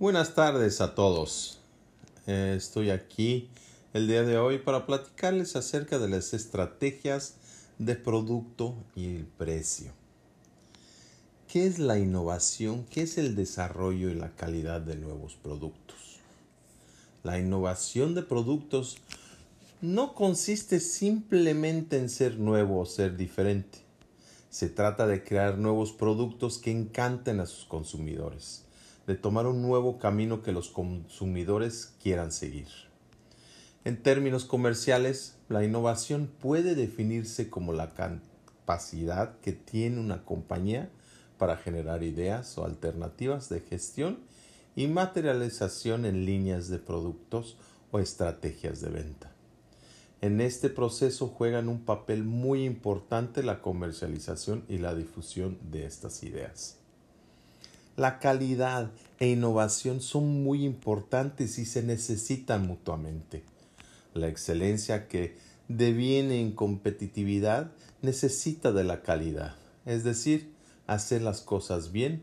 Buenas tardes a todos. Eh, estoy aquí el día de hoy para platicarles acerca de las estrategias de producto y el precio. ¿Qué es la innovación? ¿Qué es el desarrollo y la calidad de nuevos productos? La innovación de productos no consiste simplemente en ser nuevo o ser diferente. Se trata de crear nuevos productos que encanten a sus consumidores de tomar un nuevo camino que los consumidores quieran seguir. En términos comerciales, la innovación puede definirse como la capacidad que tiene una compañía para generar ideas o alternativas de gestión y materialización en líneas de productos o estrategias de venta. En este proceso juegan un papel muy importante la comercialización y la difusión de estas ideas. La calidad e innovación son muy importantes y se necesitan mutuamente. La excelencia que deviene en competitividad necesita de la calidad, es decir, hacer las cosas bien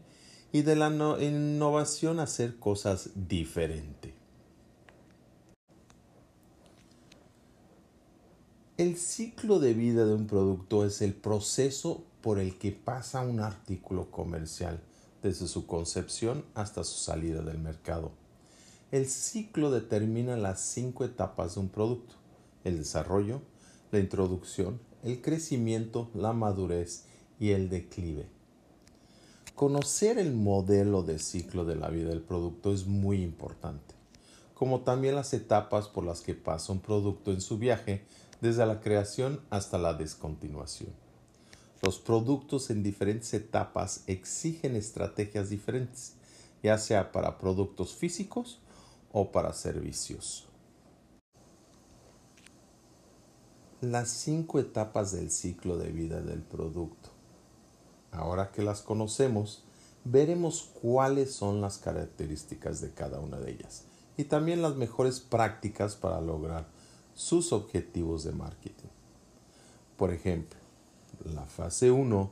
y de la innovación hacer cosas diferente. El ciclo de vida de un producto es el proceso por el que pasa un artículo comercial desde su concepción hasta su salida del mercado. El ciclo determina las cinco etapas de un producto, el desarrollo, la introducción, el crecimiento, la madurez y el declive. Conocer el modelo de ciclo de la vida del producto es muy importante, como también las etapas por las que pasa un producto en su viaje desde la creación hasta la descontinuación. Los productos en diferentes etapas exigen estrategias diferentes, ya sea para productos físicos o para servicios. Las cinco etapas del ciclo de vida del producto. Ahora que las conocemos, veremos cuáles son las características de cada una de ellas y también las mejores prácticas para lograr sus objetivos de marketing. Por ejemplo, la fase 1,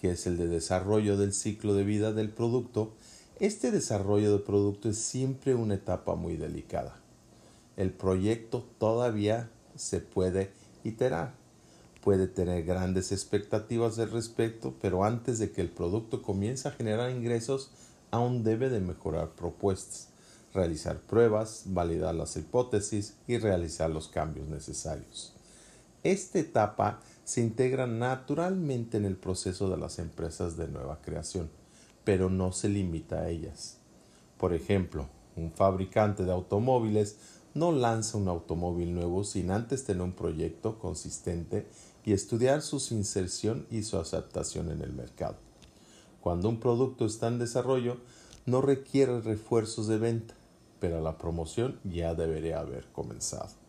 que es el de desarrollo del ciclo de vida del producto, este desarrollo de producto es siempre una etapa muy delicada. El proyecto todavía se puede iterar, puede tener grandes expectativas al respecto, pero antes de que el producto comience a generar ingresos, aún debe de mejorar propuestas, realizar pruebas, validar las hipótesis y realizar los cambios necesarios. Esta etapa se integra naturalmente en el proceso de las empresas de nueva creación, pero no se limita a ellas. Por ejemplo, un fabricante de automóviles no lanza un automóvil nuevo sin antes tener un proyecto consistente y estudiar su inserción y su aceptación en el mercado. Cuando un producto está en desarrollo, no requiere refuerzos de venta, pero la promoción ya debería haber comenzado.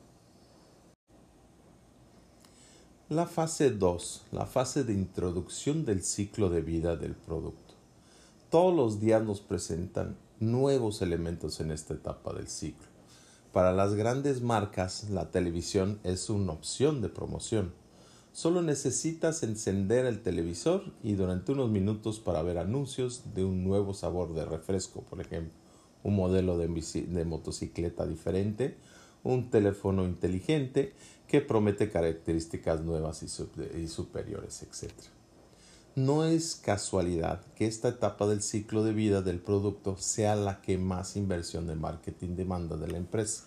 La fase 2, la fase de introducción del ciclo de vida del producto. Todos los días nos presentan nuevos elementos en esta etapa del ciclo. Para las grandes marcas, la televisión es una opción de promoción. Solo necesitas encender el televisor y durante unos minutos para ver anuncios de un nuevo sabor de refresco, por ejemplo, un modelo de, de motocicleta diferente, un teléfono inteligente que promete características nuevas y, superiores, etc. No es casualidad que esta etapa del ciclo de vida del producto sea la que más inversión de marketing demanda de la empresa.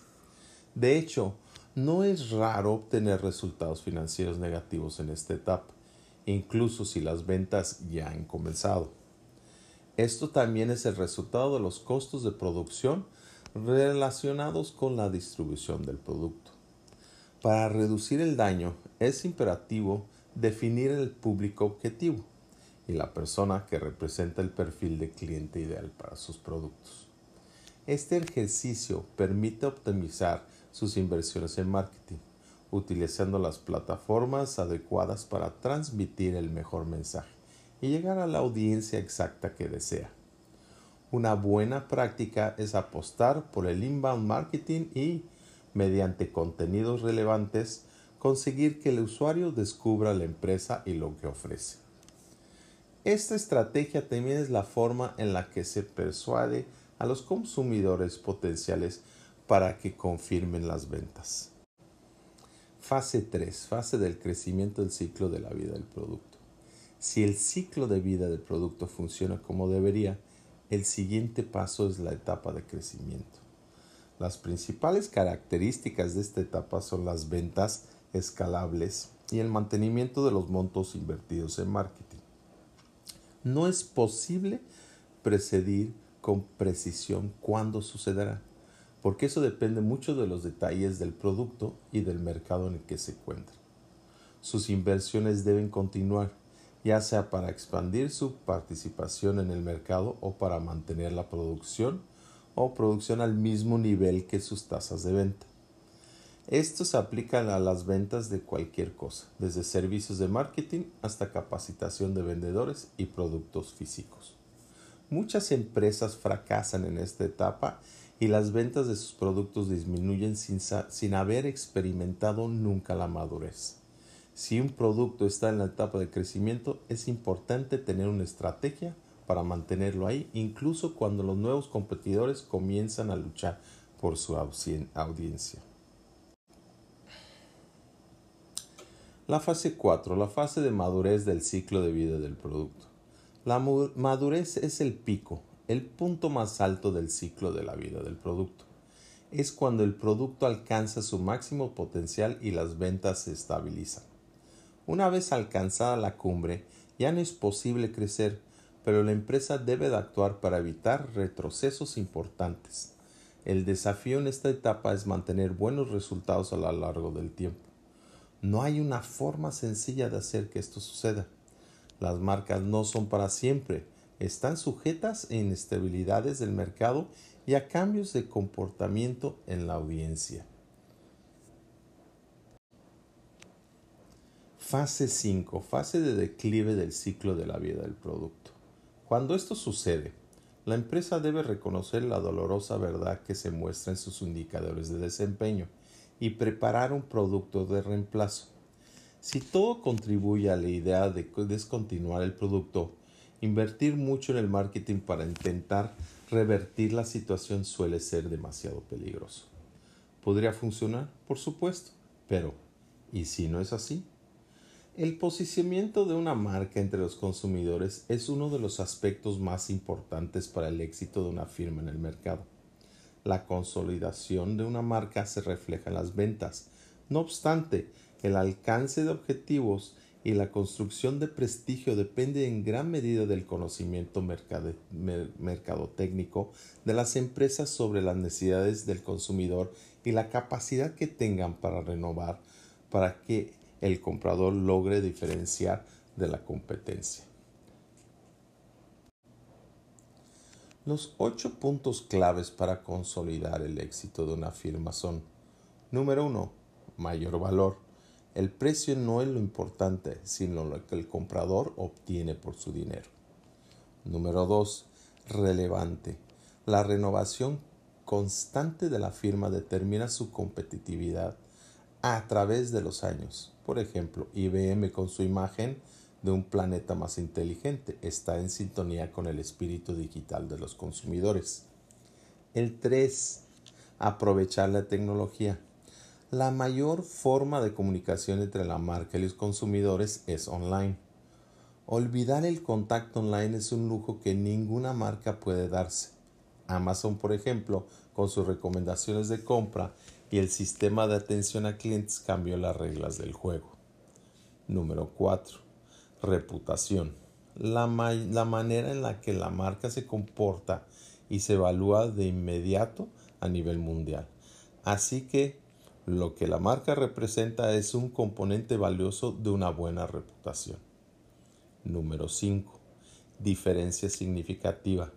De hecho, no es raro obtener resultados financieros negativos en esta etapa, incluso si las ventas ya han comenzado. Esto también es el resultado de los costos de producción relacionados con la distribución del producto. Para reducir el daño es imperativo definir el público objetivo y la persona que representa el perfil de cliente ideal para sus productos. Este ejercicio permite optimizar sus inversiones en marketing, utilizando las plataformas adecuadas para transmitir el mejor mensaje y llegar a la audiencia exacta que desea. Una buena práctica es apostar por el inbound marketing y mediante contenidos relevantes, conseguir que el usuario descubra la empresa y lo que ofrece. Esta estrategia también es la forma en la que se persuade a los consumidores potenciales para que confirmen las ventas. Fase 3. Fase del crecimiento del ciclo de la vida del producto. Si el ciclo de vida del producto funciona como debería, el siguiente paso es la etapa de crecimiento. Las principales características de esta etapa son las ventas escalables y el mantenimiento de los montos invertidos en marketing. No es posible precedir con precisión cuándo sucederá, porque eso depende mucho de los detalles del producto y del mercado en el que se encuentra. Sus inversiones deben continuar, ya sea para expandir su participación en el mercado o para mantener la producción o producción al mismo nivel que sus tasas de venta. Esto se aplica a las ventas de cualquier cosa, desde servicios de marketing hasta capacitación de vendedores y productos físicos. Muchas empresas fracasan en esta etapa y las ventas de sus productos disminuyen sin, sin, haber experimentado nunca la madurez. Si un producto está en la etapa de crecimiento, es importante tener una estrategia para mantenerlo ahí, incluso cuando los nuevos competidores comienzan a luchar por su audiencia. La fase 4, la fase de madurez del ciclo de vida del producto. La madurez es el pico, el punto más alto del ciclo de la vida del producto. Es cuando el producto alcanza su máximo potencial y las ventas se estabilizan. Una vez alcanzada la cumbre, ya no es posible crecer, pero la empresa debe de actuar para evitar retrocesos importantes. El desafío en esta etapa es mantener buenos resultados a lo largo del tiempo. No hay una forma sencilla de hacer que esto suceda. Las marcas no son para siempre, están sujetas a inestabilidades del mercado y a cambios de comportamiento en la audiencia. Fase 5. Fase de declive del ciclo de la vida del producto. Cuando esto sucede, la empresa debe reconocer la dolorosa verdad que se muestra en sus indicadores de desempeño y preparar un producto de reemplazo. Si todo contribuye a la idea de descontinuar el producto, invertir mucho en el marketing para intentar revertir la situación suele ser demasiado peligroso. ¿Podría funcionar? Por supuesto, pero ¿y si no es así? El posicionamiento de una marca entre los consumidores es uno de los aspectos más importantes para el éxito de una firma en el mercado. La consolidación de una marca se refleja en las ventas. No obstante, el alcance de objetivos y la construcción de prestigio depende en gran medida del conocimiento mercadotécnico de las empresas sobre las necesidades del consumidor y la capacidad que tengan para renovar para que el comprador logre diferenciar de la competencia. Los ocho puntos claves para consolidar el éxito de una firma son Número 1. Mayor valor. El precio no es lo importante, sino lo que el comprador obtiene por su dinero. Número 2. Relevante. La renovación constante de la firma determina su competitividad a través de los años. Por ejemplo, IBM con su imagen de un planeta más inteligente. Está en sintonía con el espíritu digital de los consumidores. El 3. Aprovechar la tecnología. La mayor forma de comunicación entre la marca y los consumidores es online. Olvidar el contacto online es un lujo que ninguna marca puede darse. Amazon, por ejemplo, con sus recomendaciones de compra y el sistema de atención a clientes cambió las reglas del juego. Número 4 reputación, la, la manera en la que la marca se comporta y se evalúa de inmediato a nivel mundial. Así que lo que la marca representa es un componente valioso de una buena reputación. Número 5. Diferencia significativa.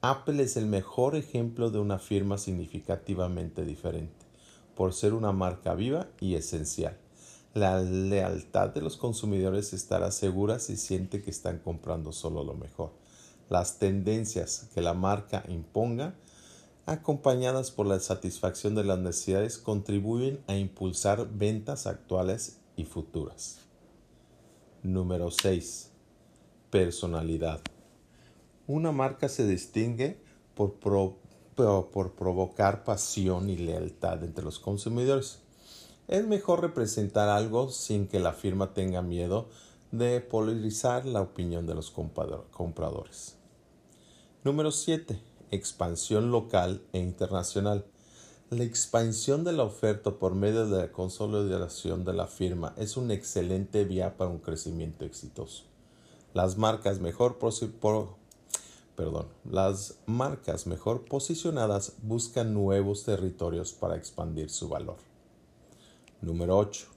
Apple es el mejor ejemplo de una firma significativamente diferente, por ser una marca viva y esencial. La lealtad de los consumidores estará segura si siente que están comprando solo lo mejor. Las tendencias que la marca imponga, acompañadas por la satisfacción de las necesidades, contribuyen a impulsar ventas actuales y futuras. Número 6. Personalidad. Una marca se distingue por, por provocar pasión y lealtad entre los consumidores. Es mejor representar algo sin que la firma tenga miedo de polarizar la opinión de los compradores. Número 7. Expansión local e internacional. La expansión de la oferta por medio de la consolidación de la firma es una excelente vía para un crecimiento exitoso. Las marcas mejor, perdón, las marcas mejor posicionadas buscan nuevos territorios para expandir su valor. Número 8.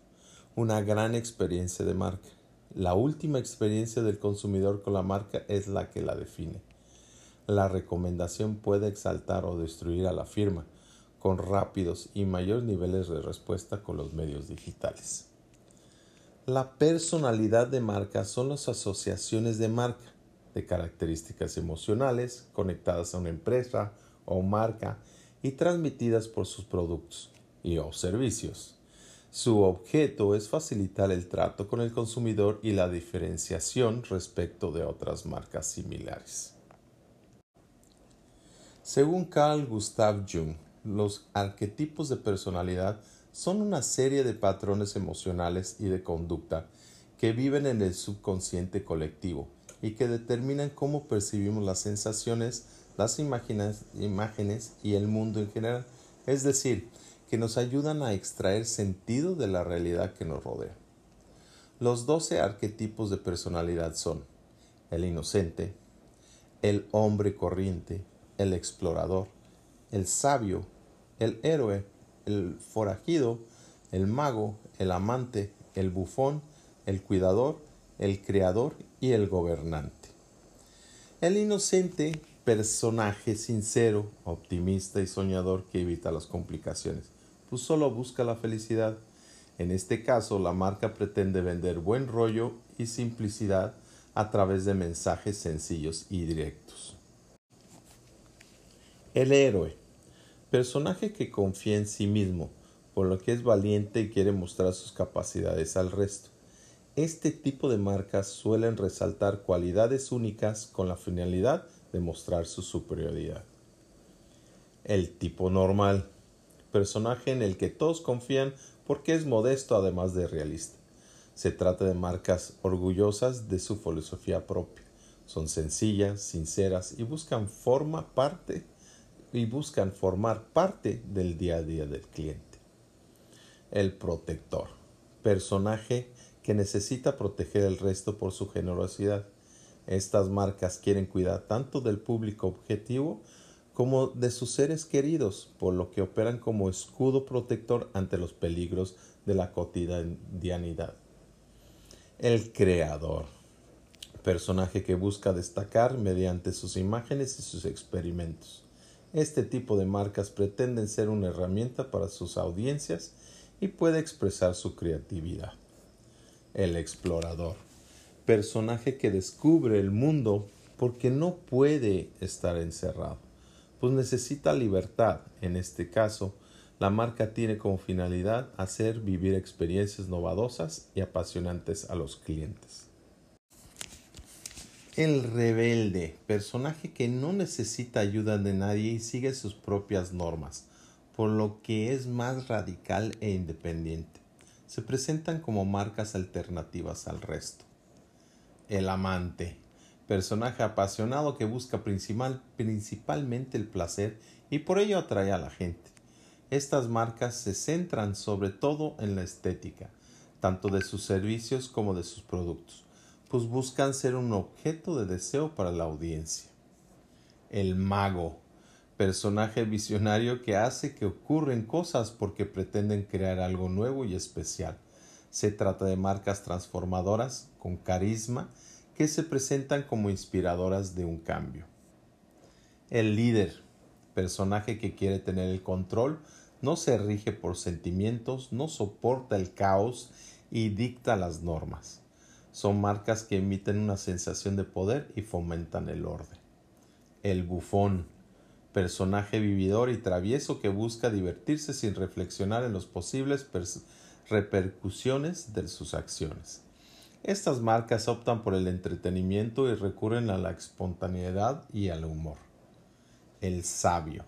Una gran experiencia de marca. La última experiencia del consumidor con la marca es la que la define. La recomendación puede exaltar o destruir a la firma con rápidos y mayores niveles de respuesta con los medios digitales. La personalidad de marca son las asociaciones de marca de características emocionales conectadas a una empresa o marca y transmitidas por sus productos y o servicios. Su objeto es facilitar el trato con el consumidor y la diferenciación respecto de otras marcas similares. Según Carl Gustav Jung, los arquetipos de personalidad son una serie de patrones emocionales y de conducta que viven en el subconsciente colectivo y que determinan cómo percibimos las sensaciones, las imágenes, y el mundo en general, es decir, que nos ayudan a extraer sentido de la realidad que nos rodea. Los doce arquetipos de personalidad son el inocente, el hombre corriente, el explorador, el sabio, el héroe, el forajido, el mago, el amante, el bufón, el cuidador, el creador y el gobernante. El inocente, personaje sincero, optimista y soñador que evita las complicaciones, pues solo busca la felicidad. En este caso, la marca pretende vender buen rollo y simplicidad a través de mensajes sencillos y directos. El héroe Personaje que confía en sí mismo, por lo que es valiente y quiere mostrar sus capacidades al resto. Este tipo de marcas suelen resaltar cualidades únicas con la finalidad de mostrar su superioridad. El tipo normal. Personaje en el que todos confían porque es modesto además de realista. Se trata de marcas orgullosas de su filosofía propia. Son sencillas, sinceras y buscan forma parte y buscan formar parte del día a día del cliente. El protector, personaje que necesita proteger el resto por su generosidad. Estas marcas quieren cuidar tanto del público objetivo como de sus seres queridos, por lo que operan como escudo protector ante los peligros de la cotidianidad. El creador, personaje que busca destacar mediante sus imágenes y sus experimentos. Este tipo de marcas pretenden ser una herramienta para sus audiencias y puede expresar su creatividad. El explorador, personaje que descubre el mundo porque no puede estar encerrado, pues necesita libertad. En este caso, la marca tiene como finalidad hacer vivir experiencias novedosas y apasionantes a los clientes. El rebelde, personaje que no necesita ayuda de nadie y sigue sus propias normas, por lo que es más radical e independiente. Se presentan como marcas alternativas al resto. El amante, personaje apasionado que busca principal, principalmente el placer y por ello atrae a la gente. Estas marcas se centran sobre todo en la estética, tanto de sus servicios como de sus productos pues buscan ser un objeto de deseo para la audiencia. El mago, personaje visionario que hace que ocurren cosas porque pretenden crear algo nuevo y especial. Se trata de marcas transformadoras con carisma que se presentan como inspiradoras de un cambio. El líder, personaje que quiere tener el control, no se rige por sentimientos, no soporta el caos y dicta las normas. Son marcas que emiten una sensación de poder y fomentan el orden. El bufón, personaje vividor y travieso que busca divertirse sin reflexionar en las posibles repercusiones de sus acciones. Estas marcas optan por el entretenimiento y recurren a la espontaneidad y al humor. el sabio,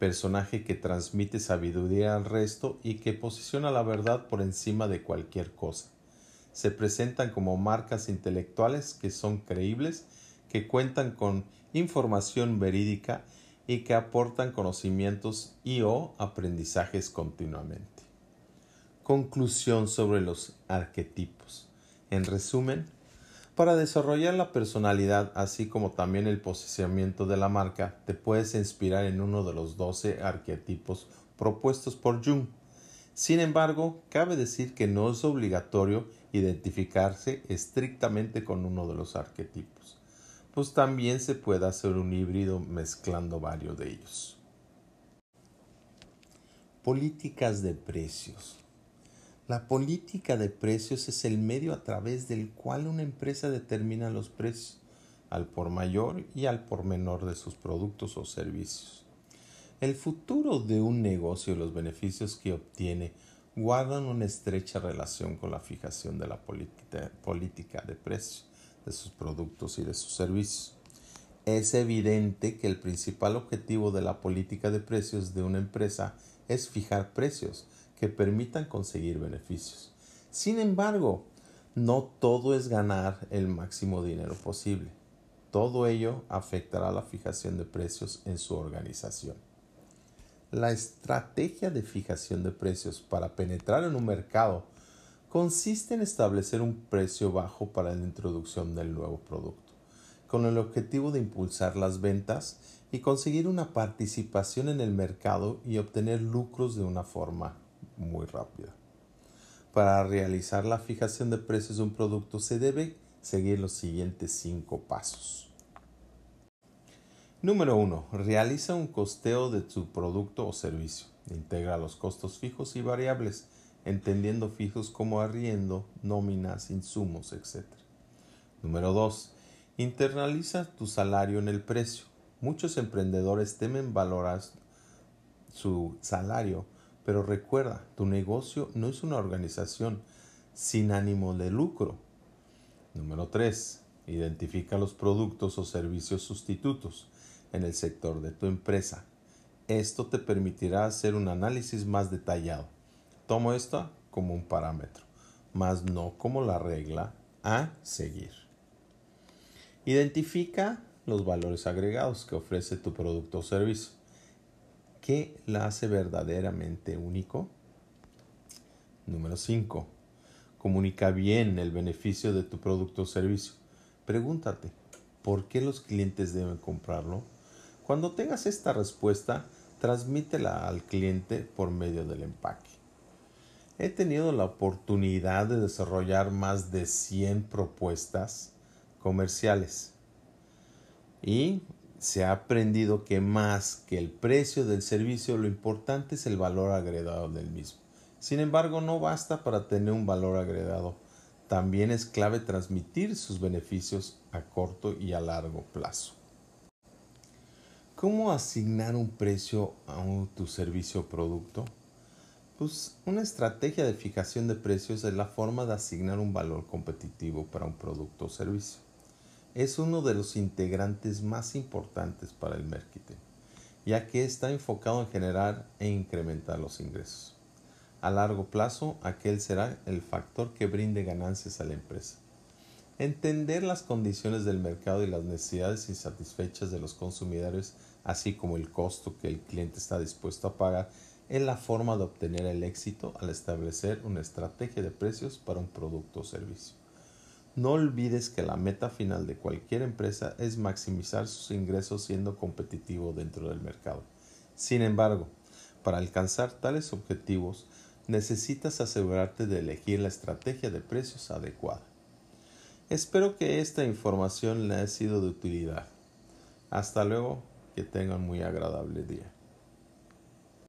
personaje que transmite sabiduría al resto y que posiciona la verdad por encima de cualquier cosa. Se presentan como marcas intelectuales que son creíbles, que cuentan con información verídica y que aportan conocimientos y o aprendizajes continuamente. Conclusión sobre los arquetipos. En resumen, para desarrollar la personalidad así como también el posicionamiento de la marca, te puedes inspirar en uno de los 12 arquetipos propuestos por Jung. Sin embargo, cabe decir que no es obligatorio identificarse estrictamente con uno de los arquetipos pues también se puede hacer un híbrido mezclando varios de ellos. Políticas de precios. La política de precios es el medio a través del cual una empresa determina los precios al por mayor y al por menor de sus productos o servicios. El futuro de un negocio y los beneficios que obtiene guardan una estrecha relación con la fijación de la política de precios de sus productos y de sus servicios. Es evidente que el principal objetivo de la política de precios de una empresa es fijar precios que permitan conseguir beneficios. Sin embargo, no todo es ganar el máximo dinero posible. Todo ello afectará la fijación de precios en su organización. La estrategia de fijación de precios para penetrar en un mercado consiste en establecer un precio bajo para la introducción del nuevo producto, con el objetivo de impulsar las ventas y conseguir una participación en el mercado y obtener lucros de una forma muy rápida. Para realizar la fijación de precios de un producto se debe seguir los siguientes cinco pasos. Número 1. Realiza un costeo de tu producto o servicio. Integra los costos fijos y variables entendiendo fijos como arriendo, nóminas, insumos, etc. Número 2. Internaliza tu salario en el precio. Muchos emprendedores temen valorar su salario, pero recuerda, tu negocio no es una organización sin ánimo de lucro. Número 3. Identifica los productos o servicios sustitutos en el sector de tu empresa. Esto te permitirá hacer un análisis más detallado. Tomo esto como un parámetro, más no como la regla a seguir. Identifica los valores agregados que ofrece tu producto o servicio. ¿Qué la hace verdaderamente único? Número 5. Comunica bien el beneficio de tu producto o servicio. Pregúntate, ¿por qué los clientes deben comprarlo? Cuando tengas esta respuesta, transmítela al cliente por medio del empaque. He tenido la oportunidad de desarrollar más de 100 propuestas comerciales y se ha aprendido que más que el precio del servicio lo importante es el valor agregado del mismo. Sin embargo, no basta para tener un valor agregado. También es clave transmitir sus beneficios a corto y a largo plazo. ¿Cómo asignar un precio a tu servicio o producto? Pues una estrategia de fijación de precios es la forma de asignar un valor competitivo para un producto o servicio. Es uno de los integrantes más importantes para el marketing, ya que está enfocado en generar e incrementar los ingresos. A largo plazo, aquel será el factor que brinde ganancias a la empresa. Entender las condiciones del mercado y las necesidades insatisfechas de los consumidores, así como el costo que el cliente está dispuesto a pagar, es la forma de obtener el éxito al establecer una estrategia de precios para un producto o servicio. No olvides que la meta final de cualquier empresa es maximizar sus ingresos siendo competitivo dentro del mercado. Sin embargo, para alcanzar tales objetivos, necesitas asegurarte de elegir la estrategia de precios adecuada. Espero que esta información le haya sido de utilidad. Hasta luego, que tengan muy agradable día.